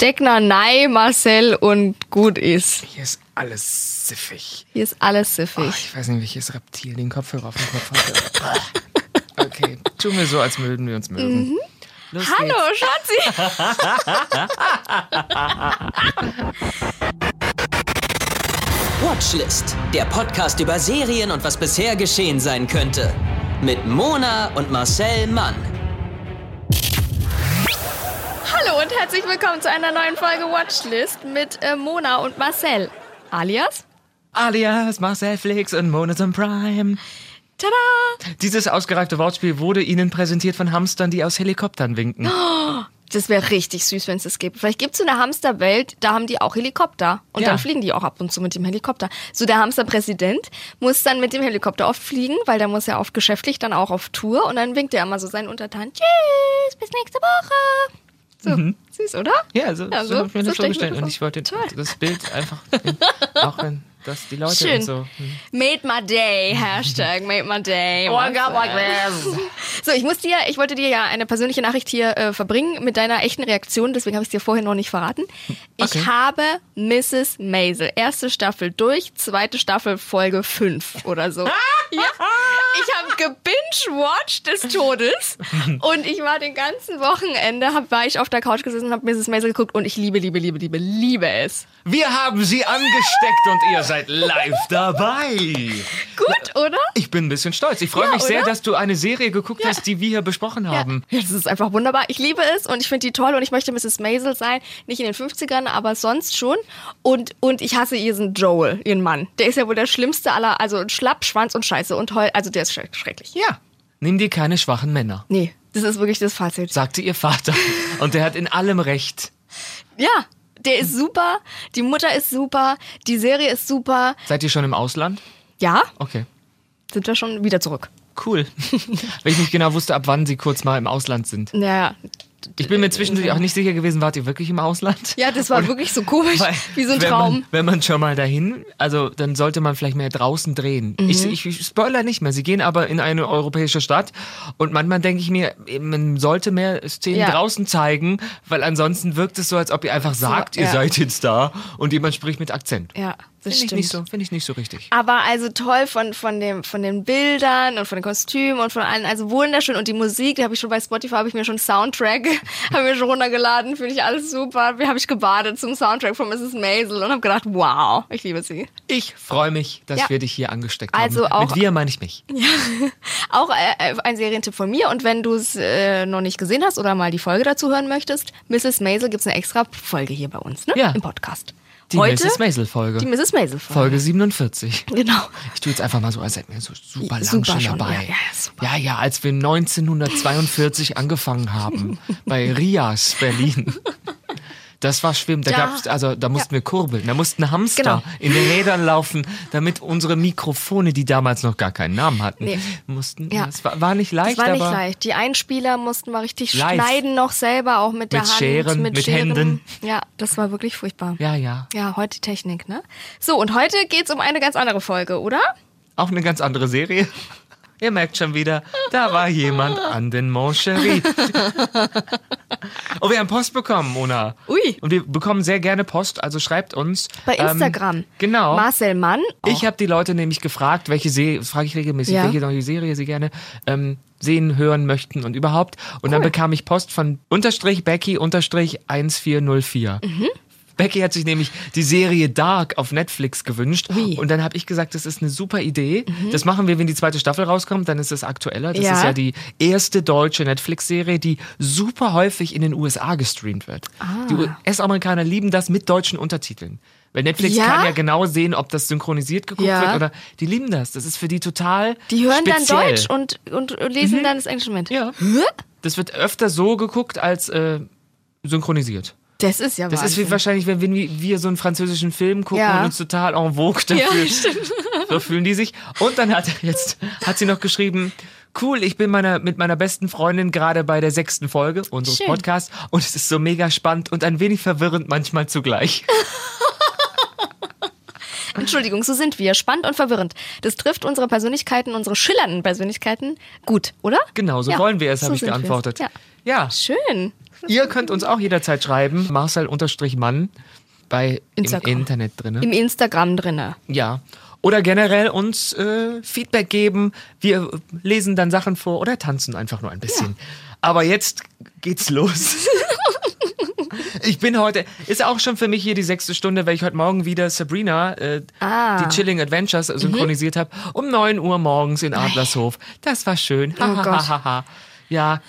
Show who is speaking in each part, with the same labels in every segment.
Speaker 1: Deckner, Nei, Marcel und gut ist.
Speaker 2: Hier ist alles siffig.
Speaker 1: Hier ist alles
Speaker 2: Oh,
Speaker 1: siffig.
Speaker 2: ich weiß nicht, welches Reptil den Kopfhörer auf dem Kopf hatte. okay, tun wir so, als würden wir uns mögen. Los
Speaker 1: Hallo,
Speaker 2: geht's.
Speaker 1: Schatzi.
Speaker 3: Watchlist, der Podcast über Serien und was bisher geschehen sein könnte. Mit Mona und Marcel Mann.
Speaker 1: Hallo und herzlich willkommen zu einer neuen Folge Watchlist mit äh, Mona und Marcel. Alias?
Speaker 2: Alias Marcel Flix und Monoton Prime.
Speaker 1: Tada!
Speaker 2: Dieses ausgereifte Wortspiel wurde Ihnen präsentiert von Hamstern, die aus Helikoptern winken.
Speaker 1: Das wäre richtig süß, wenn es das gibt. Vielleicht gibt es so eine Hamsterwelt, da haben die auch Helikopter. Und
Speaker 2: Ja.
Speaker 1: dann fliegen die auch ab und zu mit dem Helikopter. So der Hamsterpräsident muss dann mit dem Helikopter oft fliegen, weil der muss ja oft geschäftlich dann auch auf Tour. Und dann winkt er immer so seinen Untertanen. Tschüss, bis nächste Woche. So, süß, oder?
Speaker 2: Ja, so,
Speaker 1: Ja,
Speaker 2: so,
Speaker 1: so-
Speaker 2: hab ich mir das vorgestellt. Und ich wollte
Speaker 1: Toll.
Speaker 2: das Bild einfach, auch wenn das die Leute
Speaker 1: Schön.
Speaker 2: so. hm.
Speaker 1: Made my day, Hashtag made my day. So, ich muss dir, ich wollte dir ja eine persönliche Nachricht hier äh, verbringen mit deiner echten Reaktion, deswegen habe ich es dir vorher noch nicht verraten. Ich
Speaker 2: Okay.
Speaker 1: habe Mrs. Maisel, erste Staffel durch, zweite Staffel Folge 5 oder so. ja, ich habe gebingewatcht des Todes und ich war den ganzen Wochenende, hab, war ich auf der Couch gesessen und habe Mrs. Maisel geguckt und ich liebe, liebe, liebe, liebe, liebe es.
Speaker 2: Wir haben sie angesteckt und ihr seid live dabei.
Speaker 1: Gut, oder?
Speaker 2: Ich bin ein bisschen stolz. Ich freue
Speaker 1: Ja,
Speaker 2: mich sehr,
Speaker 1: oder?
Speaker 2: dass du eine Serie geguckt hast, die wir hier besprochen haben.
Speaker 1: Ja, das ist einfach wunderbar. Ich liebe es und ich finde die toll und ich möchte Mrs. Maisel sein. Nicht in den 50ern, aber sonst schon. Und, und ich hasse ihren Joel, ihren Mann. Der ist ja wohl der schlimmste aller, also Schlapp, Schwanz und Scheiße und heul, also der ist schre- schrecklich.
Speaker 2: Ja. Nimm dir keine schwachen Männer,
Speaker 1: Nee, das ist wirklich das Fazit.
Speaker 2: sagte ihr Vater. Und der hat in allem recht.
Speaker 1: Ja, der ist super, die Mutter ist super, die Serie ist super.
Speaker 2: Seid ihr schon im Ausland?
Speaker 1: Ja,
Speaker 2: Okay.
Speaker 1: sind wir schon wieder zurück.
Speaker 2: Cool. Weil ich nicht genau wusste, ab wann sie kurz mal im Ausland sind.
Speaker 1: Naja,
Speaker 2: Ich bin mir zwischendurch auch nicht sicher gewesen, wart ihr wirklich im Ausland?
Speaker 1: ja, das war wirklich so komisch,
Speaker 2: Weil,
Speaker 1: wie so ein
Speaker 2: wenn
Speaker 1: Traum.
Speaker 2: Man, wenn man schon mal dahin, also dann sollte man vielleicht mehr draußen drehen.
Speaker 1: Mhm.
Speaker 2: Ich, ich, spoiler nicht mehr. Sie gehen aber in eine europäische Stadt und manchmal denke ich mir, man sollte mehr Szenen
Speaker 1: Ja.
Speaker 2: draußen zeigen, weil ansonsten wirkt es so, als ob ihr einfach sagt, ihr
Speaker 1: ja.
Speaker 2: seid jetzt da und jemand spricht mit Akzent.
Speaker 1: Ja,
Speaker 2: Finde ich, nicht so, finde ich nicht so richtig.
Speaker 1: Aber also toll von, von, dem, von den Bildern und von den Kostümen und von allen. Also wunderschön. Und die Musik, die habe ich schon bei Spotify, habe ich mir schon Soundtrack, habe mir schon runtergeladen. Finde ich alles super. Wie habe ich gebadet zum Soundtrack von Mrs. Maisel und habe gedacht, wow, ich liebe sie.
Speaker 2: Ich freue mich, dass
Speaker 1: Ja.
Speaker 2: wir dich hier angesteckt
Speaker 1: Also
Speaker 2: haben.
Speaker 1: auch-
Speaker 2: Mit wir meine ich mich.
Speaker 1: Auch äh, ein Serientipp von mir. Und wenn du es äh, noch nicht gesehen hast oder mal die Folge dazu hören möchtest, Mrs. Maisel gibt es eine extra Folge hier bei uns, ne?
Speaker 2: Ja.
Speaker 1: Im Podcast.
Speaker 2: Die
Speaker 1: Heute
Speaker 2: Mrs. Maisel-Folge.
Speaker 1: die Mrs. Maisel-Folge.
Speaker 2: Folge 47.
Speaker 1: Genau.
Speaker 2: Ich tue jetzt einfach mal so, als hätten wir so super lang
Speaker 1: Super
Speaker 2: schon
Speaker 1: schon,
Speaker 2: dabei.
Speaker 1: ja, ja, super.
Speaker 2: ja, ja, als wir 1942 angefangen haben bei Rias Berlin. Das war schwimmen. Da
Speaker 1: Ja.
Speaker 2: gab's, also da mussten wir kurbeln. Da mussten Hamster
Speaker 1: Genau.
Speaker 2: in den Rädern laufen, damit unsere Mikrofone, die damals noch gar keinen Namen hatten,
Speaker 1: Nee.
Speaker 2: mussten.
Speaker 1: Ja.
Speaker 2: Es war, war nicht leicht,
Speaker 1: Das war nicht leicht. Die Einspieler mussten wir richtig
Speaker 2: Live.
Speaker 1: schneiden noch selber, auch mit der
Speaker 2: Mit
Speaker 1: Hand.
Speaker 2: Scheren, mit Händen.
Speaker 1: Ja, das war wirklich furchtbar.
Speaker 2: ja, ja.
Speaker 1: Ja, heute die Technik, ne? So, und heute geht's um eine ganz andere Folge, oder?
Speaker 2: Auch eine ganz andere Serie. Ihr merkt schon wieder, da war jemand an den Moncherie. oh, wir haben Post bekommen, Mona.
Speaker 1: Ui.
Speaker 2: Und wir bekommen sehr gerne Post, also schreibt uns.
Speaker 1: Bei
Speaker 2: ähm,
Speaker 1: Instagram.
Speaker 2: genau.
Speaker 1: Marcel Mann.
Speaker 2: Ich habe die Leute nämlich gefragt, welche Serie, frage ich regelmäßig,
Speaker 1: Ja.
Speaker 2: welche neue Serie sie gerne ähm, sehen, hören möchten und überhaupt. Und dann
Speaker 1: Cool.
Speaker 2: bekam ich Post von unterstrich Becky unterstrich 1404.
Speaker 1: Mhm.
Speaker 2: Becky hat sich nämlich die Serie Dark auf Netflix gewünscht.
Speaker 1: Ui.
Speaker 2: Und dann habe ich gesagt, das ist eine super Idee. Das machen wir, wenn die zweite Staffel rauskommt, dann ist es aktueller. Das
Speaker 1: Ja.
Speaker 2: ist ja die erste deutsche Netflix-Serie, die super häufig in den USA gestreamt wird.
Speaker 1: Ah.
Speaker 2: Die US-Amerikaner lieben das mit deutschen Untertiteln. Weil Netflix
Speaker 1: Ja?
Speaker 2: kann ja genau sehen, ob das synchronisiert geguckt
Speaker 1: Ja.
Speaker 2: wird oder die lieben das. Das ist für die total
Speaker 1: Die hören
Speaker 2: speziell.
Speaker 1: dann Deutsch und, und lesen dann das Englische mit.
Speaker 2: Ja. Das wird öfter so geguckt als äh, synchronisiert.
Speaker 1: Das ist ja
Speaker 2: Das ist wie wahrscheinlich, wenn wir, wir so einen französischen Film gucken
Speaker 1: Ja.
Speaker 2: und uns total en vogue
Speaker 1: Ja,
Speaker 2: dafür.
Speaker 1: stimmt.
Speaker 2: so fühlen die sich. Und dann hat jetzt hat sie noch geschrieben, cool, ich bin meiner, mit meiner besten Freundin gerade bei der sechsten Folge unseres
Speaker 1: Schön.
Speaker 2: Podcasts und es ist so mega spannend und ein wenig verwirrend manchmal zugleich.
Speaker 1: Entschuldigung, so sind wir. Spannend und verwirrend. Das trifft unsere Persönlichkeiten, unsere schillernden Persönlichkeiten gut, oder?
Speaker 2: Genau, so
Speaker 1: Ja,
Speaker 2: wollen wir es,
Speaker 1: so
Speaker 2: habe ich geantwortet.
Speaker 1: Ja.
Speaker 2: ja.
Speaker 1: Schön.
Speaker 2: Ihr könnt uns auch jederzeit schreiben, Marcel-Mann bei
Speaker 1: Instagram.
Speaker 2: im Internet drin.
Speaker 1: Im Instagram drinne.
Speaker 2: Ja. Oder generell uns äh, Feedback geben. Wir lesen dann Sachen vor oder tanzen einfach nur ein bisschen. Aber jetzt geht's los. ich bin heute, ist auch schon für mich hier die sechste Stunde, weil ich heute Morgen wieder Sabrina, äh,
Speaker 1: Ah.
Speaker 2: die Chilling Adventures, synchronisiert habe. Um 9 Uhr morgens in Adlershof. Das war schön.
Speaker 1: Oh Gott.
Speaker 2: ja,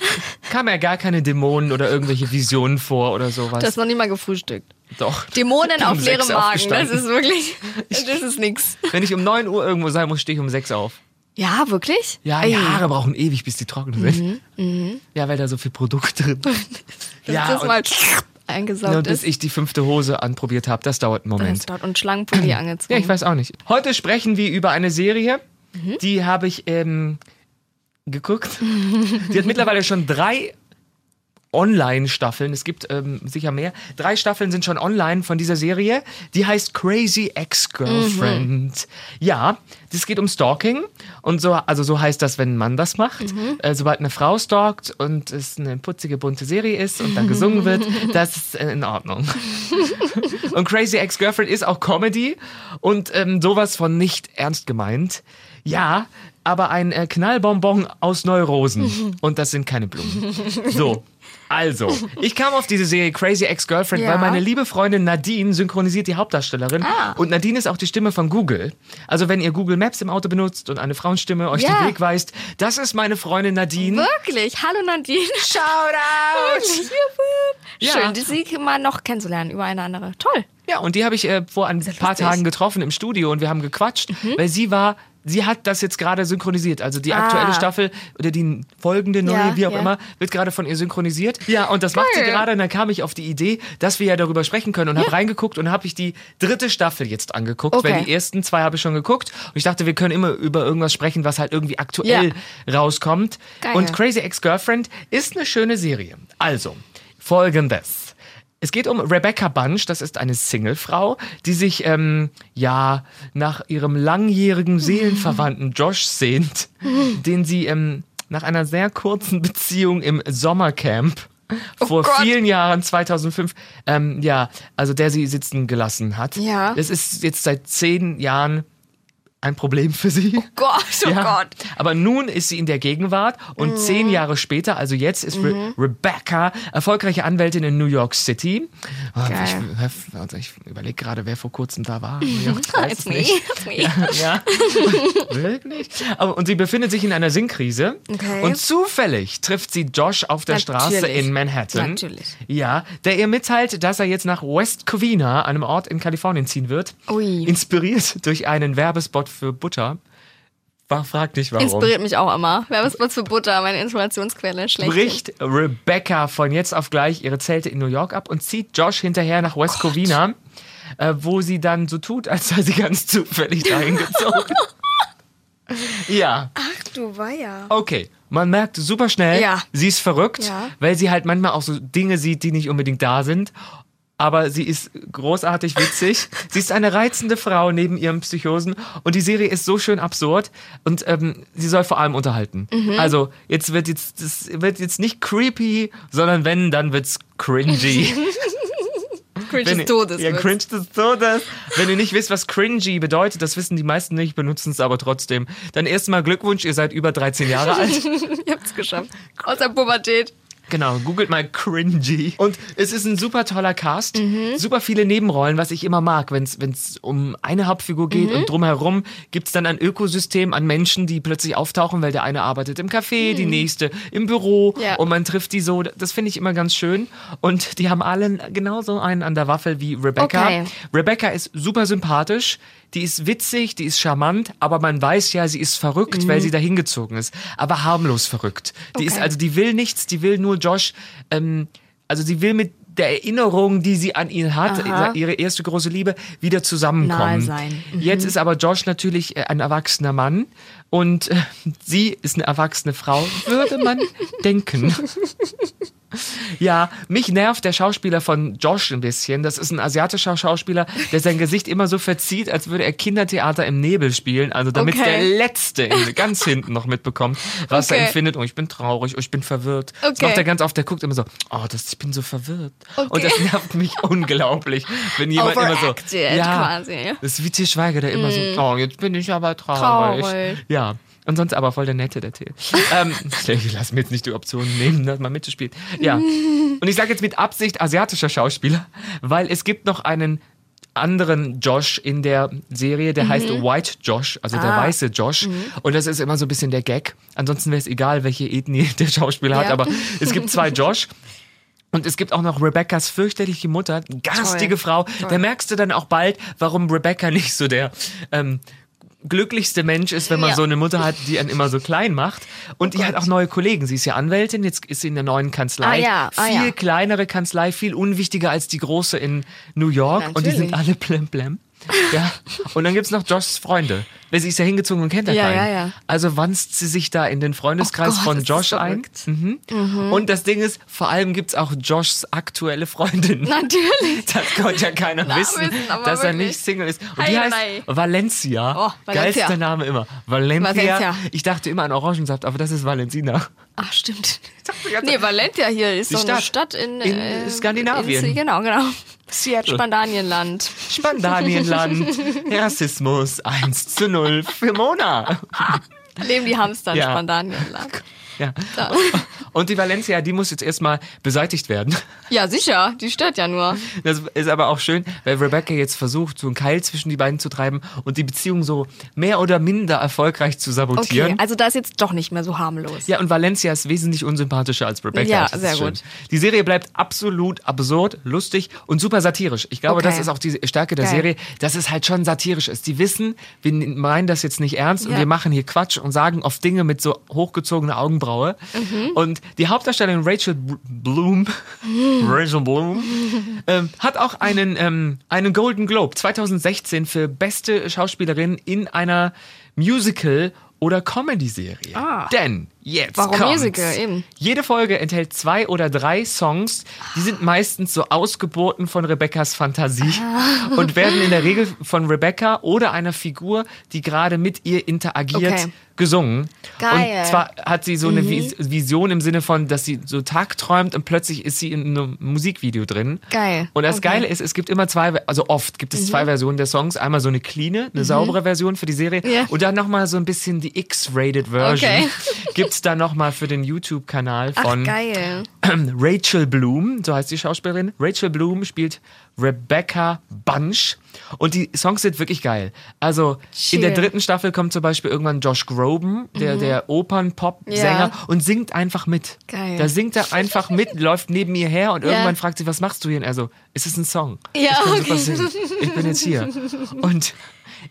Speaker 2: kam ja gar keine Dämonen oder irgendwelche Visionen vor oder sowas.
Speaker 1: Du hast noch nie mal gefrühstückt.
Speaker 2: Doch.
Speaker 1: Dämonen
Speaker 2: Um
Speaker 1: auf leerem
Speaker 2: sechs
Speaker 1: Magen. Das ist wirklich, das ist nix.
Speaker 2: Wenn ich um 9 Uhr irgendwo sein muss, stehe ich um 6 auf.
Speaker 1: Ja, wirklich?
Speaker 2: Ja, die Haare brauchen ewig, bis die trocken sind. Ja, weil da so viel Produkt drin ja,
Speaker 1: das
Speaker 2: und,
Speaker 1: mal
Speaker 2: ja,
Speaker 1: eingesaugt
Speaker 2: und bis
Speaker 1: ist.
Speaker 2: ich die fünfte Hose anprobiert habe, das dauert einen
Speaker 1: Das
Speaker 2: Moment.
Speaker 1: dort und Schlangenpulli angezogen.
Speaker 2: Ja, ich weiß auch nicht. Heute sprechen wir über eine Serie,
Speaker 1: Mhm.
Speaker 2: die habe ich ähm, geguckt. die hat mittlerweile schon drei Online-Staffeln. Es gibt ähm, sicher mehr. Drei Staffeln sind schon online von dieser Serie. Die heißt Crazy Ex-Girlfriend.
Speaker 1: Mhm.
Speaker 2: Ja, das geht um Stalking. Und so, also so heißt das, wenn ein Mann das macht.
Speaker 1: Mhm.
Speaker 2: Äh, sobald eine Frau stalkt und es eine putzige, bunte Serie ist und dann gesungen wird, das ist äh, in Ordnung. Und Crazy Ex-Girlfriend ist auch Comedy und ähm, sowas von nicht ernst gemeint. Ja, aber ein äh, Knallbonbon aus Neurosen. Und das sind keine Blumen. So. Also, ich kam auf diese Serie Crazy Ex-Girlfriend,
Speaker 1: Ja.
Speaker 2: weil meine liebe Freundin Nadine synchronisiert die Hauptdarstellerin.
Speaker 1: Ah.
Speaker 2: Und Nadine ist auch die Stimme von Google. Also, wenn ihr Google Maps im Auto benutzt und eine Frauenstimme euch
Speaker 1: Ja.
Speaker 2: den Weg weist, das ist meine Freundin Nadine.
Speaker 1: Wirklich? Hallo Nadine.
Speaker 2: Shoutout! Ja.
Speaker 1: Schön, die sie mal noch kennenzulernen über eine andere. Toll.
Speaker 2: Ja, und die habe ich äh, vor ein paar
Speaker 1: lustig. Mhm.
Speaker 2: Tagen getroffen im Studio und wir haben gequatscht, weil sie war, sie hat das jetzt gerade synchronisiert. Also die
Speaker 1: Ah.
Speaker 2: aktuelle Staffel oder die folgende neue,
Speaker 1: Ja,
Speaker 2: wie auch
Speaker 1: ja.
Speaker 2: immer, wird gerade von ihr synchronisiert. Ja, und das macht sie
Speaker 1: Geil.
Speaker 2: gerade und dann kam ich auf die Idee, dass wir ja darüber sprechen können und habe reingeguckt und habe ich die dritte Staffel jetzt angeguckt,
Speaker 1: Okay.
Speaker 2: weil die ersten zwei habe ich schon geguckt und ich dachte, wir können immer über irgendwas sprechen, was halt irgendwie aktuell rauskommt.
Speaker 1: Geil.
Speaker 2: Und Crazy Ex-Girlfriend ist eine schöne Serie. Also, folgendes. Es geht um Rebecca Bunch, das ist eine Singlefrau, die sich ähm, ja nach ihrem langjährigen Seelenverwandten Josh sehnt, den sie ähm, nach einer sehr kurzen Beziehung im Sommercamp vor
Speaker 1: Gott.
Speaker 2: vielen Jahren, 2005, ähm, ja, also der sie sitzen gelassen hat.
Speaker 1: Ja.
Speaker 2: Das ist jetzt seit zehn Jahren ein Problem für sie.
Speaker 1: Gott, oh
Speaker 2: Ja.
Speaker 1: Gott.
Speaker 2: Aber nun ist sie in der Gegenwart und zehn Jahre später, also jetzt, ist Re Rebecca erfolgreiche Anwältin in New York City.
Speaker 1: Geil.
Speaker 2: Ich, ich überlege gerade, wer vor kurzem da war. Ich weiß
Speaker 1: It's me.
Speaker 2: nicht.
Speaker 1: It's me.
Speaker 2: Ja. Wirklich? Aber, und sie befindet sich in einer Sinnkrise.
Speaker 1: Okay.
Speaker 2: Und zufällig trifft sie Josh auf der Straße
Speaker 1: Natürlich.
Speaker 2: in Manhattan.
Speaker 1: Natürlich.
Speaker 2: Ja, der ihr mitteilt, dass er jetzt nach West Covina, einem Ort in Kalifornien, ziehen wird.
Speaker 1: Ui.
Speaker 2: Inspiriert durch einen Werbespot für Butter. War- Frag nicht warum.
Speaker 1: Inspiriert mich auch immer. Werbespot für Butter, meine Inspirationsquelle. Schlecht.
Speaker 2: bricht Rebecca von jetzt auf gleich ihre Zelte in New York ab und zieht Josh hinterher nach West Covina, äh, wo sie dann so tut, als sei sie ganz zufällig dahin gezogen. ja,
Speaker 1: Ach du Weiher.
Speaker 2: okay. Man merkt super schnell,
Speaker 1: Ja.
Speaker 2: sie ist verrückt,
Speaker 1: Ja.
Speaker 2: weil sie halt manchmal auch so Dinge sieht, die nicht unbedingt da sind. Aber sie ist großartig witzig. sie ist eine reizende Frau neben ihren Psychosen. Und die Serie ist so schön absurd. Und ähm, sie soll vor allem unterhalten.
Speaker 1: Mhm.
Speaker 2: Also, jetzt wird jetzt, das wird jetzt nicht creepy, sondern wenn, dann wird's cringy.
Speaker 1: Cringe
Speaker 2: Wenn
Speaker 1: des Todes.
Speaker 2: Ja, cringe des Todes. Wenn ihr nicht wisst, was cringy bedeutet, das wissen die meisten nicht, benutzen es aber trotzdem. Dann erstmal Glückwunsch, ihr seid über 13 Jahre alt.
Speaker 1: Ihr habt's geschafft. Aus der Pubertät.
Speaker 2: Genau, googelt mal cringy. Und es ist ein super toller Cast,
Speaker 1: Mhm.
Speaker 2: super viele Nebenrollen, was ich immer mag, wenn es um eine Hauptfigur geht
Speaker 1: Mhm.
Speaker 2: und drumherum gibt's dann ein Ökosystem an Menschen, die plötzlich auftauchen, weil der eine arbeitet im Café, die nächste im Büro
Speaker 1: Mhm. Ja.
Speaker 2: und man trifft die so. Das finde ich immer ganz schön. Und die haben alle genauso einen an der Waffel wie Rebecca.
Speaker 1: Okay.
Speaker 2: Rebecca ist super sympathisch, die ist witzig, die ist charmant, aber man weiß ja, sie ist verrückt, weil sie dahin gezogen ist. Aber harmlos verrückt. Die ist
Speaker 1: Okay.
Speaker 2: also, die will nichts, die will nur Josh, ähm, also sie will mit der Erinnerung, die sie an ihn hat,
Speaker 1: Aha.
Speaker 2: ihre erste große Liebe, wieder zusammenkommen.
Speaker 1: Sein. Mhm.
Speaker 2: Jetzt ist aber Josh natürlich äh, ein erwachsener Mann und äh, sie ist eine erwachsene Frau, würde man denken. Ja, mich nervt der Schauspieler von Josh ein bisschen. Das ist ein asiatischer Schauspieler, der sein Gesicht immer so verzieht, als würde er Kindertheater im Nebel spielen. Also damit
Speaker 1: Okay.
Speaker 2: der Letzte ganz hinten noch mitbekommt, was er
Speaker 1: Okay.
Speaker 2: empfindet. Oh, ich bin traurig, oh, ich bin verwirrt. Das
Speaker 1: Okay.
Speaker 2: macht er ganz oft. Der guckt immer so, oh, das, ich bin so verwirrt. Und das nervt mich unglaublich, wenn jemand immer so, ja,
Speaker 1: quasi.
Speaker 2: das ist wie Til Schweiger, der immer so, oh, jetzt bin ich aber traurig.
Speaker 1: Traurig.
Speaker 2: Ja. Und sonst aber voll der Nette, der Till. ähm, ich lasse mir jetzt nicht die Option nehmen, das mal mitzuspielen. Ja. Und ich sage jetzt mit Absicht asiatischer Schauspieler, weil es gibt noch einen anderen Josh in der Serie, der heißt White Josh, also der
Speaker 1: Ah.
Speaker 2: weiße Josh. Und das ist immer so ein bisschen der Gag. Ansonsten wäre es egal, welche Ethnie der Schauspieler hat,
Speaker 1: Ja.
Speaker 2: aber es gibt zwei Josh. Und es gibt auch noch Rebecca's fürchterliche Mutter, garstige Frau. Da merkst du dann auch bald, warum Rebecca nicht so der ähm, glücklichste Mensch ist, wenn man
Speaker 1: Ja.
Speaker 2: so eine Mutter hat, die einen immer so klein macht. Und die hat auch neue Kollegen. Sie ist ja Anwältin, jetzt ist sie in der neuen Kanzlei.
Speaker 1: Ah ja, ah
Speaker 2: viel
Speaker 1: ja.
Speaker 2: kleinere Kanzlei, viel unwichtiger als die große in New York. Und die sind
Speaker 1: Natürlich.
Speaker 2: alle blem Ja. Und dann gibt's noch Joshs Freunde. Sie ist ja hingezogen und kennt ja
Speaker 1: Ja,
Speaker 2: keinen.
Speaker 1: ja, ja.
Speaker 2: Also wanzt sie sich da in den Freundeskreis
Speaker 1: Oh Gott,
Speaker 2: von Josh ein.
Speaker 1: verrückt.
Speaker 2: Mhm. Und das Ding ist, vor allem gibt's auch Joshs aktuelle Freundin.
Speaker 1: Natürlich.
Speaker 2: Das konnte ja keiner
Speaker 1: Na,
Speaker 2: wissen, dass er
Speaker 1: wirklich.
Speaker 2: nicht Single ist. Und die heißt. Valencia.
Speaker 1: Oh, Valencia.
Speaker 2: Geilster Name immer. Valencia.
Speaker 1: Valencia.
Speaker 2: Ich dachte immer an Orangensaft, aber das ist Valentina.
Speaker 1: Ach, stimmt. Nee, Valencia hier ist
Speaker 2: Die
Speaker 1: doch eine
Speaker 2: Stadt.
Speaker 1: Stadt in,
Speaker 2: In
Speaker 1: äh,
Speaker 2: Skandinavien.
Speaker 1: In, genau, genau.
Speaker 2: Seattle.
Speaker 1: Spandanienland.
Speaker 2: Spandanienland. Rassismus 1 zu 0 für Mona.
Speaker 1: Leben die Hamster in
Speaker 2: Ja.
Speaker 1: Spandanienland.
Speaker 2: Ja. Und die Valencia, die muss jetzt erstmal beseitigt werden.
Speaker 1: Ja, sicher. Die stört ja nur.
Speaker 2: Das ist aber auch schön, weil Rebecca jetzt versucht, so einen Keil zwischen die beiden zu treiben und die Beziehung so mehr oder minder erfolgreich zu sabotieren.
Speaker 1: Okay, also da ist jetzt doch nicht mehr so harmlos.
Speaker 2: Ja, und Valencia ist wesentlich unsympathischer als Rebecca.
Speaker 1: Ja, sehr
Speaker 2: schön.
Speaker 1: gut.
Speaker 2: Die Serie bleibt absolut absurd, lustig und super satirisch. Ich glaube,
Speaker 1: Okay.
Speaker 2: das ist auch die Stärke der
Speaker 1: Geil.
Speaker 2: Serie, dass es halt schon satirisch ist. Die wissen, wir meinen das jetzt nicht ernst und
Speaker 1: Ja.
Speaker 2: wir machen hier Quatsch und sagen oft Dinge mit so hochgezogener Augenbraue.
Speaker 1: Mhm.
Speaker 2: Und die Hauptdarstellerin Rachel Bloom, Rachel Bloom, ähm, hat auch einen, ähm, einen Golden Globe 2016 für beste Schauspielerin in einer Musical- oder Comedy-Serie.
Speaker 1: Ah.
Speaker 2: Denn jetzt
Speaker 1: Warum
Speaker 2: kommt's.
Speaker 1: Musical? Eben.
Speaker 2: Jede Folge enthält zwei oder drei Songs, die sind meistens so Ausgeburten von Rebecca's Fantasie
Speaker 1: Ah.
Speaker 2: und werden in der Regel von Rebecca oder einer Figur, die gerade mit ihr interagiert,
Speaker 1: Okay.
Speaker 2: gesungen.
Speaker 1: Geil. Mhm.
Speaker 2: Und zwar hat sie so eine Vis Vision im Sinne von, dass sie so tagträumt und plötzlich ist sie in einem Musikvideo drin.
Speaker 1: Geil.
Speaker 2: Und das
Speaker 1: Okay. Mhm.
Speaker 2: Geile ist, es gibt immer zwei, also oft gibt es zwei Versionen der Songs. Einmal so eine cleane, eine saubere Version für die Serie
Speaker 1: Ja.
Speaker 2: und dann nochmal so ein bisschen die X-rated Version.
Speaker 1: Okay.
Speaker 2: Gibt's dann nochmal für den YouTube-Kanal
Speaker 1: Ach,
Speaker 2: von
Speaker 1: geil.
Speaker 2: Rachel Bloom, so heißt die Schauspielerin. Rachel Bloom spielt Rebecca Bunch und die Songs sind wirklich geil. Also in der
Speaker 1: Chill.
Speaker 2: dritten Staffel kommt zum Beispiel irgendwann Josh Groban, der, der Opern-Pop-Sänger
Speaker 1: Ja.
Speaker 2: und singt einfach mit.
Speaker 1: Geil.
Speaker 2: Da singt er einfach mit, läuft neben ihr her und
Speaker 1: Ja.
Speaker 2: irgendwann fragt sie, was machst du hier? Und er so, es ist ein Song.
Speaker 1: Ja, okay.
Speaker 2: Ich bin jetzt hier. Und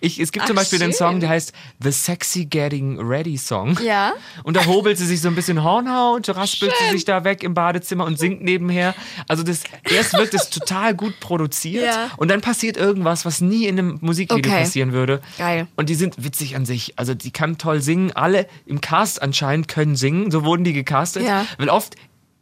Speaker 2: ich, es gibt zum
Speaker 1: Ach,
Speaker 2: Beispiel den
Speaker 1: schön.
Speaker 2: Song, der heißt The Sexy Getting Ready Song.
Speaker 1: Ja.
Speaker 2: Und da hobelt sie sich so ein bisschen Hornhaut, raspelt sie sich da weg im Badezimmer und singt nebenher. Also das erst wird es total gut produziert
Speaker 1: Ja.
Speaker 2: und dann passiert irgendwas, was nie in einem Musikvideo
Speaker 1: Okay.
Speaker 2: passieren würde.
Speaker 1: Geil.
Speaker 2: Und die sind witzig an sich. Also die kann toll singen. Alle im Cast anscheinend können singen. So wurden die gecastet.
Speaker 1: Ja.
Speaker 2: Weil oft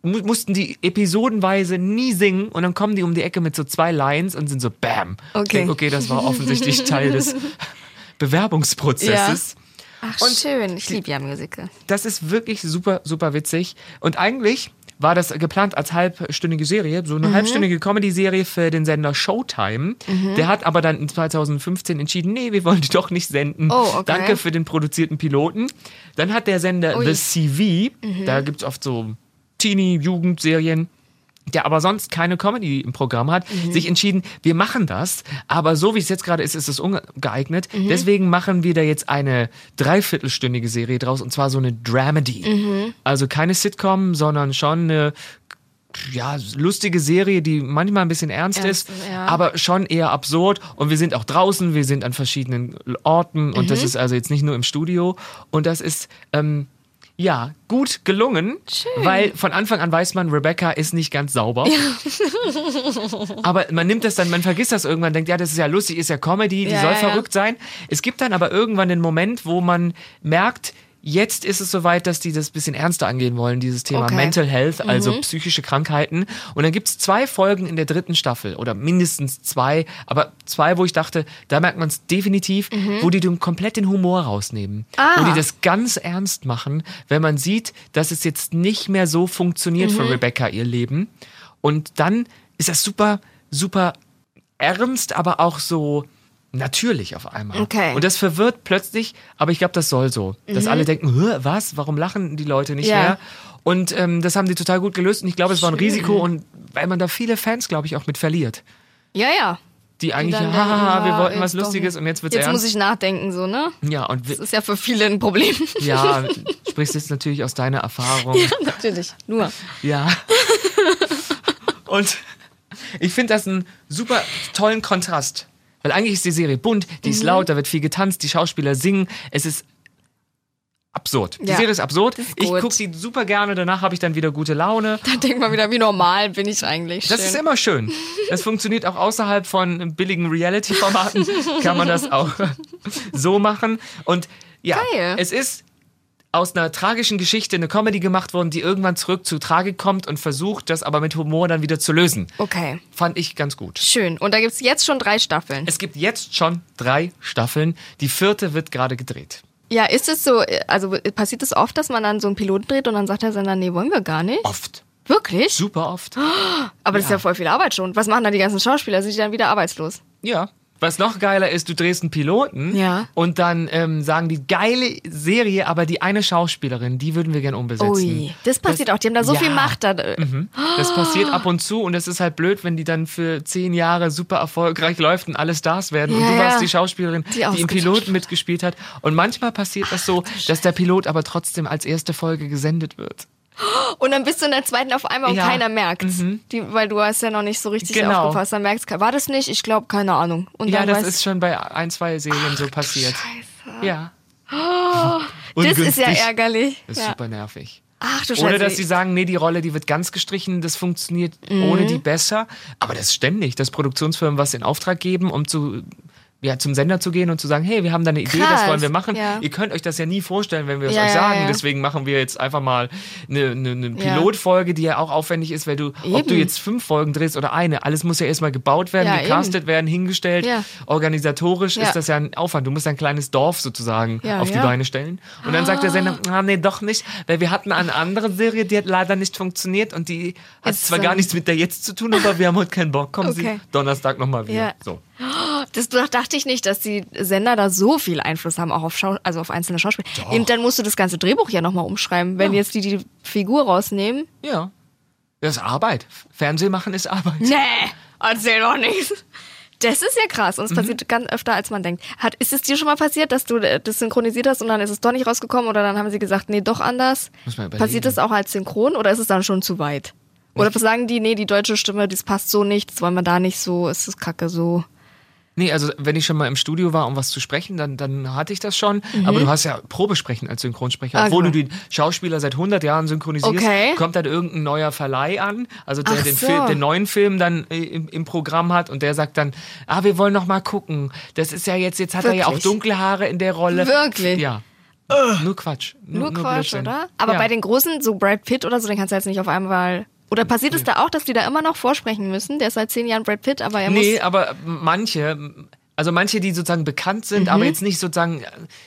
Speaker 2: mu mussten die episodenweise nie singen und dann kommen die um die Ecke mit so zwei Lines und sind so Bam.
Speaker 1: Okay.
Speaker 2: Denk, okay, das war offensichtlich Teil des Bewerbungsprozesses.
Speaker 1: Ach,
Speaker 2: Und
Speaker 1: schön. Ich liebe ja Musical.
Speaker 2: Das ist wirklich super, super witzig. Und eigentlich war das geplant als halbstündige Serie, so
Speaker 1: Mhm.
Speaker 2: eine halbstündige Comedy-Serie für den Sender Showtime.
Speaker 1: Mhm.
Speaker 2: Der hat aber dann in 2015 entschieden, nee, wir wollen die doch nicht senden.
Speaker 1: Oh, okay.
Speaker 2: Danke für den produzierten Piloten. Dann hat der Sender
Speaker 1: Ui. Mhm.
Speaker 2: The CV, da gibt's oft so Teenie-Jugendserien, der aber sonst keine Comedy im Programm hat,
Speaker 1: Mhm.
Speaker 2: sich entschieden, wir machen das, aber so wie es jetzt gerade ist, ist es ungeeignet.
Speaker 1: Mhm.
Speaker 2: Deswegen machen wir da jetzt eine dreiviertelstündige Serie draus und zwar so eine Dramedy.
Speaker 1: Mhm.
Speaker 2: Also keine Sitcom, sondern schon eine ja, lustige Serie, die manchmal ein bisschen ernst,
Speaker 1: Ernst,
Speaker 2: ist,
Speaker 1: ja.
Speaker 2: aber schon eher absurd. Und wir sind auch draußen, wir sind an verschiedenen Orten und
Speaker 1: Mhm.
Speaker 2: das ist also jetzt nicht nur im Studio. Und das ist ähm, ja gut gelungen,
Speaker 1: Schön.
Speaker 2: weil von Anfang an weiß man, Rebecca ist nicht ganz sauber. aber man nimmt das dann, man vergisst das irgendwann, denkt, ja, das ist ja lustig, ist ja Comedy, die
Speaker 1: Ja,
Speaker 2: soll
Speaker 1: ja, ja.
Speaker 2: verrückt sein. Es gibt dann aber irgendwann den Moment, wo man merkt, jetzt ist es soweit, dass die das bisschen ernster angehen wollen, dieses Thema
Speaker 1: Okay. Mhm.
Speaker 2: Mental Health, also psychische Krankheiten. Und dann gibt's zwei Folgen in der dritten Staffel oder mindestens zwei, aber zwei, wo ich dachte, da merkt man es definitiv, wo die den komplett den Humor rausnehmen.
Speaker 1: Mhm. Ah.
Speaker 2: Wo die das ganz ernst machen, wenn man sieht, dass es jetzt nicht mehr so funktioniert
Speaker 1: Mhm.
Speaker 2: für Rebecca, ihr Leben. Und dann ist das super, super ernst, aber auch so natürlich auf einmal.
Speaker 1: Okay.
Speaker 2: Und das verwirrt plötzlich, aber ich glaube, das soll so. Dass alle denken, "Hä, was? Warum lachen die Leute nicht
Speaker 1: Mhm. Ja.
Speaker 2: mehr? Und ähm, das haben die total gut gelöst und ich glaube, es war ein
Speaker 1: Schön.
Speaker 2: Risiko und weil man da viele Fans, glaube ich, auch mit verliert.
Speaker 1: Ja, ja.
Speaker 2: Die eigentlich,
Speaker 1: dann
Speaker 2: haha, wir
Speaker 1: ja,
Speaker 2: wollten was Lustiges und jetzt wird's
Speaker 1: Jetzt
Speaker 2: ernst.
Speaker 1: muss ich nachdenken, so, ne?
Speaker 2: ja, und
Speaker 1: Das ist ja für viele ein Problem.
Speaker 2: ja, sprichst jetzt natürlich aus deiner Erfahrung.
Speaker 1: Natürlich. Nur.
Speaker 2: Ja. Und ich finde das einen super tollen Kontrast. Weil eigentlich ist die Serie bunt, die
Speaker 1: Mhm.
Speaker 2: ist laut, da wird viel getanzt, die Schauspieler singen. Es ist absurd. Die
Speaker 1: Ja,
Speaker 2: Serie ist absurd.
Speaker 1: ist
Speaker 2: ich gucke sie super gerne, danach habe ich dann wieder gute Laune.
Speaker 1: Dann denkt man wieder, wie normal bin ich eigentlich.
Speaker 2: Das
Speaker 1: Schön.
Speaker 2: ist immer schön. Das funktioniert auch außerhalb von billigen Reality-Formaten. Kann man das auch so machen. Und ja,
Speaker 1: Geil.
Speaker 2: es ist aus einer tragischen Geschichte eine Comedy gemacht worden, die irgendwann zurück zu Tragik kommt und versucht, das aber mit Humor dann wieder zu lösen.
Speaker 1: Okay.
Speaker 2: Fand ich ganz gut.
Speaker 1: Schön. Und da gibt's jetzt schon drei Staffeln.
Speaker 2: Es gibt jetzt schon drei Staffeln. Die vierte wird gerade gedreht.
Speaker 1: Ja, ist es so, also passiert es oft, dass man dann so einen Piloten dreht und dann sagt der Sender, nee, wollen wir gar nicht?
Speaker 2: Oft.
Speaker 1: Wirklich?
Speaker 2: Super oft.
Speaker 1: Aber das ist ja voll viel Arbeit schon. Was machen da die ganzen Schauspieler? Sind die dann wieder arbeitslos?
Speaker 2: Ja. Was noch geiler ist, du drehst einen Piloten
Speaker 1: Ja.
Speaker 2: und dann ähm, sagen die geile Serie, aber die eine Schauspielerin, die würden wir gern umbesetzen.
Speaker 1: Ui, das passiert auch. Die haben da so
Speaker 2: Ja.
Speaker 1: viel Macht. Da,
Speaker 2: Das passiert ab und zu und es ist halt blöd, wenn die dann für zehn Jahre super erfolgreich läuft und alle Stars werden und
Speaker 1: Ja,
Speaker 2: du warst die Schauspielerin,
Speaker 1: Die
Speaker 2: die, im Piloten mitgespielt hat. Und manchmal passiert das so, dass der Pilot aber trotzdem als erste Folge gesendet wird.
Speaker 1: Und dann bist du in der zweiten auf einmal und
Speaker 2: Ja. Mhm.
Speaker 1: keiner merkt's. Die, weil du hast ja noch nicht so richtig
Speaker 2: Genau.
Speaker 1: aufgepasst. Dann merkst du, war das nicht? Ich glaube, keine Ahnung. Und
Speaker 2: Ja,
Speaker 1: dann
Speaker 2: das
Speaker 1: weißt-
Speaker 2: ist schon bei ein, zwei Serien so passiert.
Speaker 1: Scheiße.
Speaker 2: Ja.
Speaker 1: Das ist ja ärgerlich.
Speaker 2: Das ist
Speaker 1: ja.
Speaker 2: super nervig.
Speaker 1: Ach du Scheiße.
Speaker 2: Oder dass sie sagen, nee, die Rolle, die wird ganz gestrichen, das funktioniert ohne
Speaker 1: Mhm.
Speaker 2: die besser. Aber das ist ständig, dass Produktionsfirmen was in Auftrag geben, um zu, ja, zum Sender zu gehen und zu sagen, hey, wir haben da eine Idee,
Speaker 1: Krass,
Speaker 2: das wollen wir machen.
Speaker 1: ja.
Speaker 2: Ihr könnt euch das ja nie vorstellen, wenn wir es
Speaker 1: Ja,
Speaker 2: euch sagen.
Speaker 1: ja.
Speaker 2: Deswegen machen wir jetzt einfach mal eine, eine, eine. Pilotfolge, die ja auch aufwendig ist, weil du, ob du
Speaker 1: Eben.
Speaker 2: jetzt fünf Folgen drehst oder eine, alles muss ja erstmal gebaut werden, gecastet werden, hingestellt. Organisatorisch ist das ja ein Aufwand. Du musst ein kleines Dorf sozusagen auf die. Beine stellen. Und dann sagt der Sender, ah, nee, doch nicht, weil wir hatten eine andere Serie, die hat leider nicht funktioniert und die hat
Speaker 1: Ist,
Speaker 2: zwar gar
Speaker 1: ähm,
Speaker 2: nichts mit der jetzt zu tun, aber wir haben heute keinen Bock. Kommen
Speaker 1: Okay.
Speaker 2: Sie Donnerstag nochmal wieder.
Speaker 1: Ja.
Speaker 2: So.
Speaker 1: Das dachte ich nicht, dass die Sender da so viel Einfluss haben, auch auf, Schau also auf einzelne Schauspieler. Eben, dann musst du das ganze Drehbuch ja nochmal umschreiben. Wenn jetzt die die Figur rausnehmen.
Speaker 2: Ja. Das ist Arbeit. Fernsehen machen ist Arbeit.
Speaker 1: Nee, erzähl doch nichts. Das ist ja krass
Speaker 2: Mhm.
Speaker 1: und es passiert ganz öfter, als man denkt. Hat, ist es dir schon mal passiert, dass du äh, das synchronisiert hast und dann ist es doch nicht rausgekommen oder dann haben sie gesagt, nee, doch anders? Passiert das auch als Synchron oder ist es dann schon zu weit? Oder sagen die, nee, die deutsche Stimme, das passt so nicht, das wollen wir da nicht so, es ist kacke so.
Speaker 2: Nee, also wenn ich schon mal im Studio war, um was zu sprechen, dann, dann hatte ich das schon. Aber du hast ja Probesprechen als Synchronsprecher.
Speaker 1: Ah,
Speaker 2: Obwohl
Speaker 1: genau.
Speaker 2: du die Schauspieler seit 100 Jahren synchronisierst,
Speaker 1: Okay.
Speaker 2: kommt dann irgendein neuer Verleih an, also der den,
Speaker 1: so.
Speaker 2: Film, den neuen Film dann äh, im, im Programm hat und der sagt dann, ah, wir wollen noch mal gucken. Das ist ja jetzt, jetzt hat er ja auch
Speaker 1: Wirklich?
Speaker 2: dunkle Haare in der Rolle.
Speaker 1: Wirklich?
Speaker 2: Ja. Nur Quatsch.
Speaker 1: Nur, Quatsch,
Speaker 2: Blödsinn.
Speaker 1: oder? Aber
Speaker 2: ja.
Speaker 1: bei den großen, so Brad Pitt oder so, den kannst du jetzt nicht auf einmal. Oder passiert es da auch, dass die da immer noch vorsprechen müssen? Der ist seit zehn Jahren Brad Pitt, aber er
Speaker 2: Nee,
Speaker 1: muss.
Speaker 2: aber manche, also manche, die sozusagen bekannt sind, aber jetzt nicht sozusagen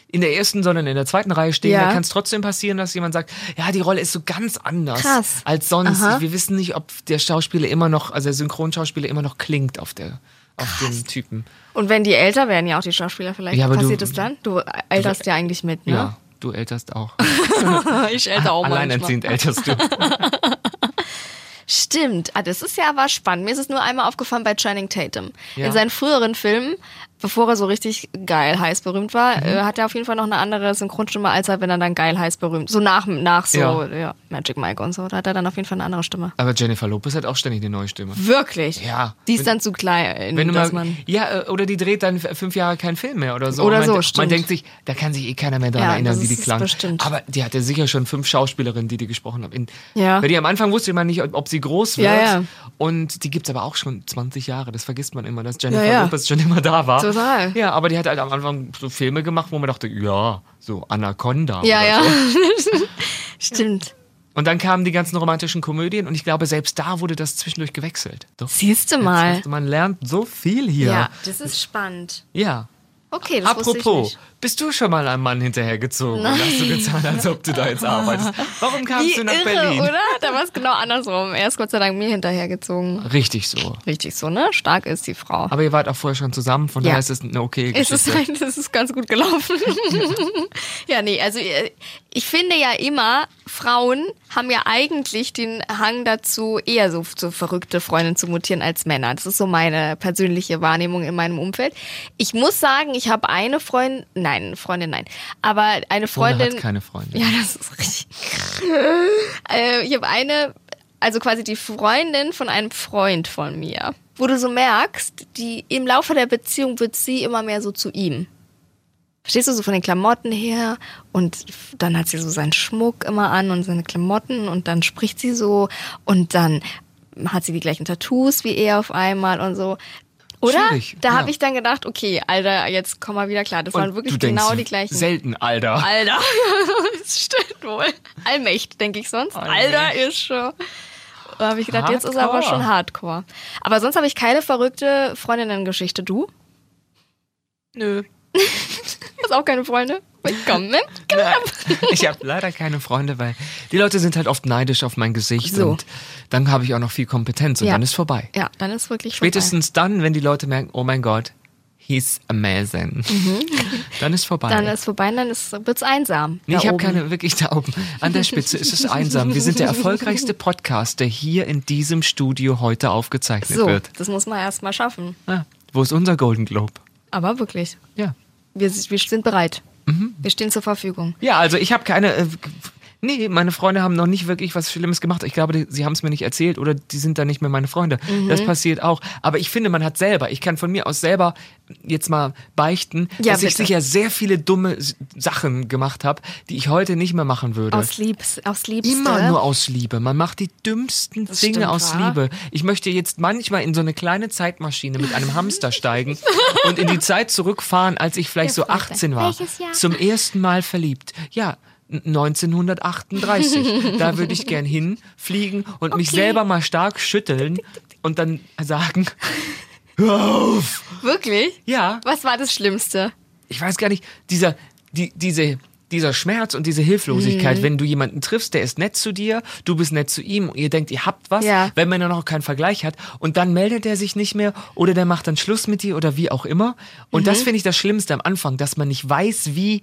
Speaker 2: in der ersten, sondern in der zweiten Reihe stehen,
Speaker 1: Mhm. Ja.
Speaker 2: da kann es trotzdem passieren, dass jemand sagt, ja, die Rolle ist so ganz anders
Speaker 1: Krass.
Speaker 2: als sonst.
Speaker 1: Aha.
Speaker 2: Wir wissen nicht, ob der Schauspieler immer noch, also der Synchronschauspieler immer noch klingt auf der auf den Typen.
Speaker 1: Und wenn die älter werden, ja auch die Schauspieler vielleicht,
Speaker 2: Ja,
Speaker 1: passiert es dann? Du älterst ja eigentlich mit, ne?
Speaker 2: Ja, du älterst auch.
Speaker 1: ich älter auch
Speaker 2: Alleinerziehend älterst du.
Speaker 1: Stimmt. Ah, das ist ja aber spannend. Mir ist es nur einmal aufgefallen bei Channing Tatum.
Speaker 2: Ja.
Speaker 1: In seinen früheren Filmen, bevor er so richtig geil heiß berühmt war,
Speaker 2: Mhm.
Speaker 1: äh, hat er auf jeden Fall noch eine andere Synchronstimme, als er, wenn er dann geil heiß berühmt. So nach, nach so, ja.
Speaker 2: Ja.
Speaker 1: Magic Mike und so. Da hat er dann auf jeden Fall eine andere Stimme.
Speaker 2: Aber Jennifer Lopez hat auch ständig eine neue Stimme.
Speaker 1: Wirklich?
Speaker 2: Ja.
Speaker 1: Die ist
Speaker 2: Wenn-
Speaker 1: dann zu klein,
Speaker 2: Wenn du mal,
Speaker 1: man.
Speaker 2: ja, äh, oder die dreht dann fünf Jahre keinen Film mehr oder so.
Speaker 1: Oder
Speaker 2: Und
Speaker 1: so,
Speaker 2: man,
Speaker 1: stimmt.
Speaker 2: Man denkt sich, da kann sich eh keiner mehr daran
Speaker 1: Ja,
Speaker 2: erinnern, wie die klang.
Speaker 1: bestimmt.
Speaker 2: Aber die hatte sicher schon fünf Schauspielerinnen, die die gesprochen haben. In,
Speaker 1: Ja.
Speaker 2: Weil die am Anfang wusste man nicht, ob, sie groß wird.
Speaker 1: Ja, ja.
Speaker 2: Und die gibt's aber auch schon 20 Jahre. Das vergisst man immer, dass Jennifer. Lopez schon immer da war.
Speaker 1: So Total.
Speaker 2: Ja, aber die hat halt am Anfang so Filme gemacht, wo man dachte, ja, so Anaconda.
Speaker 1: Ja, ja.
Speaker 2: So.
Speaker 1: Stimmt.
Speaker 2: Und dann kamen die ganzen romantischen Komödien und ich glaube, selbst da wurde das zwischendurch gewechselt. Doch.
Speaker 1: Siehst du mal.
Speaker 2: Man lernt so viel hier.
Speaker 1: Ja, das ist spannend.
Speaker 2: Ja.
Speaker 1: Okay, das wusste ich
Speaker 2: Apropos,
Speaker 1: nicht.
Speaker 2: Bist du schon mal einem Mann hinterhergezogen und hast du getan, als ob du da jetzt arbeitest? Warum kamst
Speaker 1: Wie
Speaker 2: du nach
Speaker 1: irre,
Speaker 2: Berlin?
Speaker 1: oder? Da war es genau andersrum. Er ist Gott sei Dank mir hinterhergezogen.
Speaker 2: Richtig so.
Speaker 1: Richtig so, ne? Stark ist die Frau.
Speaker 2: Aber ihr wart auch vorher schon zusammen, von
Speaker 1: Ja.
Speaker 2: daher ist es eine okay
Speaker 1: Es
Speaker 2: Geschichte.
Speaker 1: ist, halt- es ist ganz gut gelaufen. ja, nee, also äh, ich finde ja immer, Frauen haben ja eigentlich den Hang dazu, eher so, so verrückte Freundinnen zu mutieren als Männer. Das ist so meine persönliche Wahrnehmung in meinem Umfeld. Ich muss sagen, ich habe eine Freundin, nein, Freundin, nein, aber eine Freundin.
Speaker 2: hat keine Freundin.
Speaker 1: Ja, das ist richtig. äh, ich habe eine, also quasi die Freundin von einem Freund von mir, wo du so merkst, die im Laufe der Beziehung wird sie immer mehr so zu ihm. Verstehst du, so von den Klamotten her und dann hat sie so seinen Schmuck immer an und seine Klamotten und dann spricht sie so und dann hat sie die gleichen Tattoos wie er auf einmal und so. Oder?
Speaker 2: Schwierig,
Speaker 1: Da
Speaker 2: ja.
Speaker 1: habe ich dann gedacht, okay, Alter, jetzt komm mal wieder klar. Das waren
Speaker 2: Und
Speaker 1: wirklich
Speaker 2: du denkst
Speaker 1: genau die gleichen.
Speaker 2: Selten, Alter.
Speaker 1: Alter, das stimmt wohl. Allmächt, denke ich sonst.
Speaker 2: Allmächt.
Speaker 1: Alter ist schon. Da habe ich gedacht, jetzt ist er aber
Speaker 2: Hardcore.
Speaker 1: schon Hardcore. Aber sonst habe ich keine verrückte Freundinnen-Geschichte. Du?
Speaker 2: Nö.
Speaker 1: Hast auch keine Freunde? Willkommen.
Speaker 2: Ich habe leider keine Freunde, weil die Leute sind halt oft neidisch auf mein Gesicht
Speaker 1: So.
Speaker 2: und dann habe ich auch noch viel Kompetenz und
Speaker 1: Ja.
Speaker 2: dann ist vorbei.
Speaker 1: Ja, dann ist wirklich
Speaker 2: Spätestens dann, wenn die Leute merken, oh mein Gott, he's amazing. Dann ist vorbei.
Speaker 1: vorbei. Mhm. Dann ist vorbei und dann wird es einsam.
Speaker 2: Nee, ich habe keine, wirklich da oben. An der Spitze ist es einsam. Wir sind der erfolgreichste Podcast, der hier in diesem Studio heute aufgezeichnet
Speaker 1: So,
Speaker 2: wird.
Speaker 1: das muss man erst mal schaffen.
Speaker 2: Ah, wo ist unser Golden Globe?
Speaker 1: Aber wirklich,
Speaker 2: Ja.
Speaker 1: Wir, wir sind bereit.
Speaker 2: Mhm.
Speaker 1: Wir stehen zur Verfügung.
Speaker 2: Ja, also ich habe keine. Nee, meine Freunde haben noch nicht wirklich was Schlimmes gemacht. Ich glaube, die, sie haben es mir nicht erzählt oder die sind dann nicht mehr meine Freunde.
Speaker 1: Mhm.
Speaker 2: Das passiert auch. Aber ich finde, man hat selber, ich kann von mir aus selber jetzt mal beichten,
Speaker 1: Ja,
Speaker 2: dass ich
Speaker 1: bitte.
Speaker 2: sicher sehr viele dumme Sachen gemacht habe, die ich heute nicht mehr machen würde.
Speaker 1: Aus, Liebs, aus Liebste.
Speaker 2: Immer nur aus Liebe. Man macht die dümmsten
Speaker 1: Das
Speaker 2: Dinge aus
Speaker 1: wa?
Speaker 2: Liebe. Ich möchte jetzt manchmal in so eine kleine Zeitmaschine mit einem Hamster steigen und in die Zeit zurückfahren, als ich vielleicht so
Speaker 1: Ja, Freunde.
Speaker 2: 18 war.
Speaker 1: Welches Jahr?
Speaker 2: Zum ersten Mal verliebt. Ja. 1938. Da würde ich gern hinfliegen und mich
Speaker 1: Okay.
Speaker 2: selber mal stark schütteln und dann sagen, hör auf!
Speaker 1: Wirklich?
Speaker 2: Ja,
Speaker 1: Was war das Schlimmste?
Speaker 2: ich weiß gar nicht, dieser, die, diese, dieser Schmerz und diese Hilflosigkeit,
Speaker 1: Mhm.
Speaker 2: wenn du jemanden triffst, der ist nett zu dir, du bist nett zu ihm und ihr denkt, ihr habt was,
Speaker 1: Ja.
Speaker 2: wenn man dann noch keinen Vergleich hat und dann meldet er sich nicht mehr oder der macht dann Schluss mit dir oder wie auch immer. Und
Speaker 1: Mhm.
Speaker 2: das finde ich das Schlimmste am Anfang, dass man nicht weiß, wie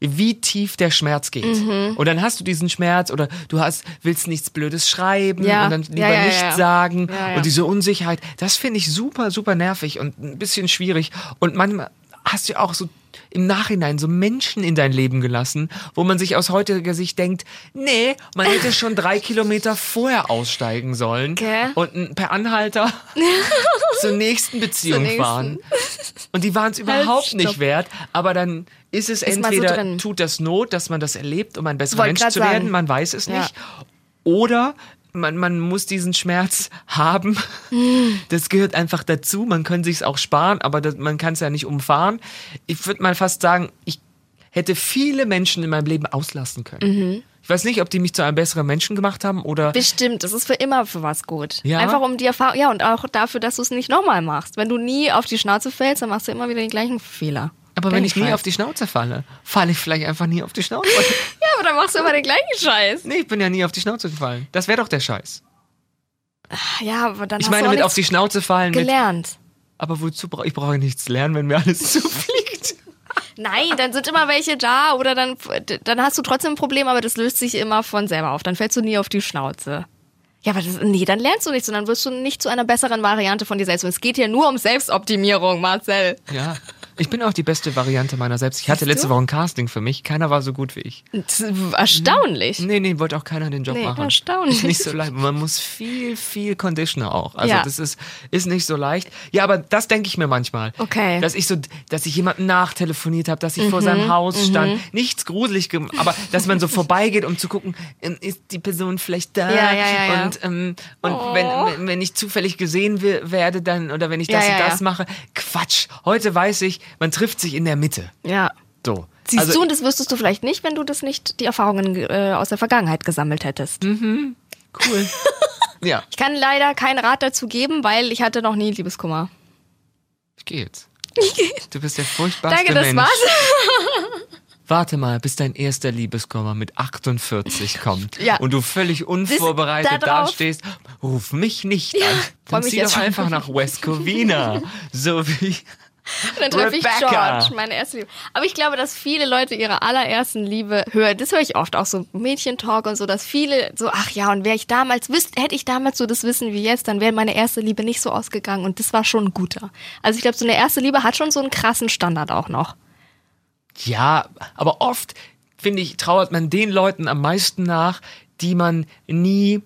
Speaker 2: wie tief der Schmerz geht.
Speaker 1: Mhm.
Speaker 2: Und dann hast du diesen Schmerz oder du hast, willst nichts Blödes schreiben
Speaker 1: Ja.
Speaker 2: und dann lieber
Speaker 1: ja, ja,
Speaker 2: nichts sagen und diese Unsicherheit, das finde ich super, super nervig und ein bisschen schwierig. Und manchmal hast du auch so im Nachhinein so Menschen in dein Leben gelassen, wo man sich aus heutiger Sicht denkt, nee, man hätte schon drei Kilometer vorher aussteigen sollen
Speaker 1: Gell?
Speaker 2: und per Anhalter zur nächsten Beziehung
Speaker 1: nächsten.
Speaker 2: fahren. Und die waren es überhaupt
Speaker 1: stopp.
Speaker 2: nicht wert, aber dann ist es
Speaker 1: Ist so
Speaker 2: entweder
Speaker 1: drin.
Speaker 2: tut das Not, dass man das erlebt, um ein besserer
Speaker 1: Wollt
Speaker 2: Mensch zu werden,
Speaker 1: sagen.
Speaker 2: man weiß es
Speaker 1: Ja.
Speaker 2: nicht. Oder man, man muss diesen Schmerz haben. Das gehört einfach dazu. Man kann sich auch sparen, aber das, man kann es ja nicht umfahren. Ich würde mal fast sagen, ich hätte viele Menschen in meinem Leben auslassen können. Ich weiß nicht, ob die mich zu einem besseren Menschen gemacht haben oder
Speaker 1: Bestimmt, das ist für immer für was gut.
Speaker 2: Ja?
Speaker 1: Einfach um die Erfahrung, ja, und auch dafür, dass du es nicht nochmal machst. Wenn du nie auf die Schnauze fällst, dann machst du immer wieder den gleichen Fehler.
Speaker 2: Aber wenn ich nie auf die Schnauze falle, falle ich vielleicht einfach nie auf die Schnauze.
Speaker 1: Ja, aber dann machst du immer den gleichen Scheiß.
Speaker 2: nee, ich bin ja nie auf die Schnauze gefallen. Das wäre doch der Scheiß.
Speaker 1: Ja, aber dann
Speaker 2: Ich
Speaker 1: hast
Speaker 2: meine,
Speaker 1: du auch
Speaker 2: mit auf die Schnauze fallen, mit,
Speaker 1: gelernt.
Speaker 2: aber wozu brauche ich brauche nichts lernen, wenn mir alles zufliegt.
Speaker 1: Nein, dann sind immer welche da oder dann, dann hast du trotzdem ein Problem, aber das löst sich immer von selber auf. Dann fällst du nie auf die Schnauze. Ja, aber das, nee, dann lernst du nichts und dann wirst du nicht zu einer besseren Variante von dir selbst. Und es geht hier nur um Selbstoptimierung, Marcel.
Speaker 2: Ja, ich bin auch die beste Variante meiner selbst. Ich hatte
Speaker 1: Siehst
Speaker 2: letzte
Speaker 1: du?
Speaker 2: Woche ein Casting für mich. Keiner war so gut wie ich.
Speaker 1: Erstaunlich.
Speaker 2: Nee, nee, wollte auch keiner den Job
Speaker 1: Nee,
Speaker 2: machen.
Speaker 1: erstaunlich.
Speaker 2: Ist nicht so leicht. Man muss viel, viel Conditioner auch. Also
Speaker 1: Ja.
Speaker 2: das ist, ist nicht so leicht. Ja, aber das denke ich mir manchmal.
Speaker 1: Okay. Mhm,
Speaker 2: Dass ich so, dass ich jemanden nachtelefoniert habe, dass ich vor seinem Haus stand. Nichts gruselig, aber dass man so vorbeigeht, um zu gucken, ähm, ist die Person vielleicht da?
Speaker 1: Ja, ja, ja, ja.
Speaker 2: Und, ähm, und
Speaker 1: Oh.
Speaker 2: wenn, wenn, ich zufällig gesehen we- werde, dann, oder wenn ich das
Speaker 1: ja,
Speaker 2: und das mache, Quatsch. Heute weiß ich, man trifft sich in der Mitte.
Speaker 1: Ja.
Speaker 2: So.
Speaker 1: Siehst
Speaker 2: Also-
Speaker 1: du, und das wüsstest du vielleicht nicht, wenn du das nicht, die Erfahrungen äh, aus der Vergangenheit gesammelt hättest.
Speaker 2: Cool. ja,
Speaker 1: Ich kann leider keinen Rat dazu geben, weil ich hatte noch nie Liebeskummer.
Speaker 2: ich gehe jetzt. Du bist der furchtbarste
Speaker 1: Danke, das
Speaker 2: Mensch.
Speaker 1: war's.
Speaker 2: Warte mal, bis dein erster Liebeskummer mit 48 kommt
Speaker 1: Ja.
Speaker 2: und du völlig unvorbereitet
Speaker 1: da
Speaker 2: dastehst. Ruf mich nicht an.
Speaker 1: freu
Speaker 2: Dann zieh
Speaker 1: jetzt
Speaker 2: doch einfach nach West Covina. so wie
Speaker 1: Und dann treffe ich. George, meine erste Liebe. Aber ich glaube, dass viele Leute ihre allerersten Liebe hören. Das höre ich oft auch so Mädchentalk und so, dass viele so, ach ja, und wäre ich damals, wüsste, hätte ich damals so das Wissen wie jetzt, dann wäre meine erste Liebe nicht so ausgegangen und das war schon ein guter. Also ich glaube, so eine erste Liebe hat schon so einen krassen Standard auch noch.
Speaker 2: Ja, aber oft, finde ich, trauert man den Leuten am meisten nach, die man nie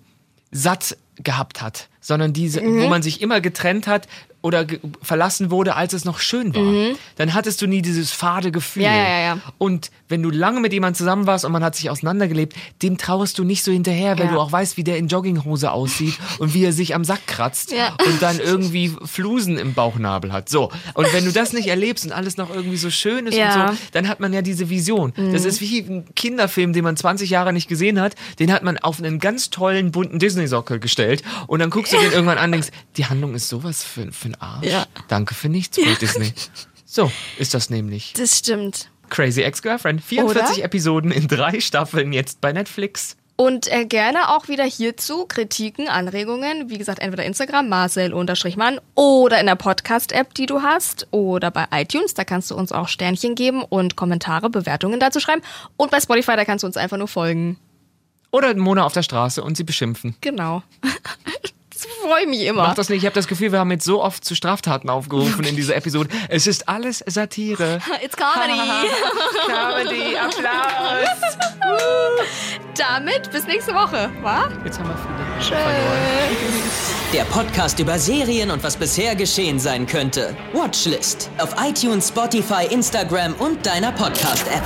Speaker 2: satt gehabt hat, sondern diese,
Speaker 1: Mhm.
Speaker 2: wo man sich immer getrennt hat oder verlassen wurde, als es noch schön war. Dann hattest du nie dieses fade Gefühl.
Speaker 1: Mhm. Ja, ja, ja.
Speaker 2: Und wenn du lange mit jemandem zusammen warst und man hat sich auseinandergelebt, dem trauerst du nicht so hinterher, weil
Speaker 1: Ja.
Speaker 2: du auch weißt, wie der in Jogginghose aussieht und wie er sich am Sack kratzt
Speaker 1: Ja.
Speaker 2: und dann irgendwie Flusen im Bauchnabel hat. So. Und wenn du das nicht erlebst und alles noch irgendwie so schön ist
Speaker 1: Ja.
Speaker 2: und so, dann hat man ja diese Vision. Das ist wie ein Kinderfilm, den man 20 Jahre nicht gesehen hat. Den hat man auf einen ganz tollen bunten Disney-Sockel gestellt und dann guckst du den irgendwann an und denkst, die Handlung ist sowas für, für einen Arsch.
Speaker 1: Ja.
Speaker 2: Danke für nichts, Walt Disney. So ist das nämlich.
Speaker 1: Das stimmt.
Speaker 2: Crazy Ex-Girlfriend. 44
Speaker 1: Oder?
Speaker 2: Episoden in drei Staffeln jetzt bei Netflix.
Speaker 1: Und äh, gerne auch wieder hierzu Kritiken, Anregungen. Wie gesagt, entweder Instagram, Marcel-Mann oder in der Podcast-App, die du hast. Oder bei iTunes, da kannst du uns auch Sternchen geben und Kommentare, Bewertungen dazu schreiben. Und bei Spotify, da kannst du uns einfach nur folgen.
Speaker 2: Oder Mona auf der Straße und sie beschimpfen.
Speaker 1: Genau. freue ich mich immer.
Speaker 2: Mach das nicht. Ich habe das Gefühl, wir haben jetzt so oft zu Straftaten aufgerufen in dieser Episode. Es ist alles Satire.
Speaker 1: It's Comedy.
Speaker 2: Comedy, Applaus.
Speaker 1: Damit bis nächste Woche, wa?
Speaker 2: Jetzt haben wir viele
Speaker 1: Tschüss.
Speaker 3: Der Podcast über Serien und was bisher geschehen sein könnte. Watchlist auf iTunes, Spotify, Instagram und deiner Podcast-App.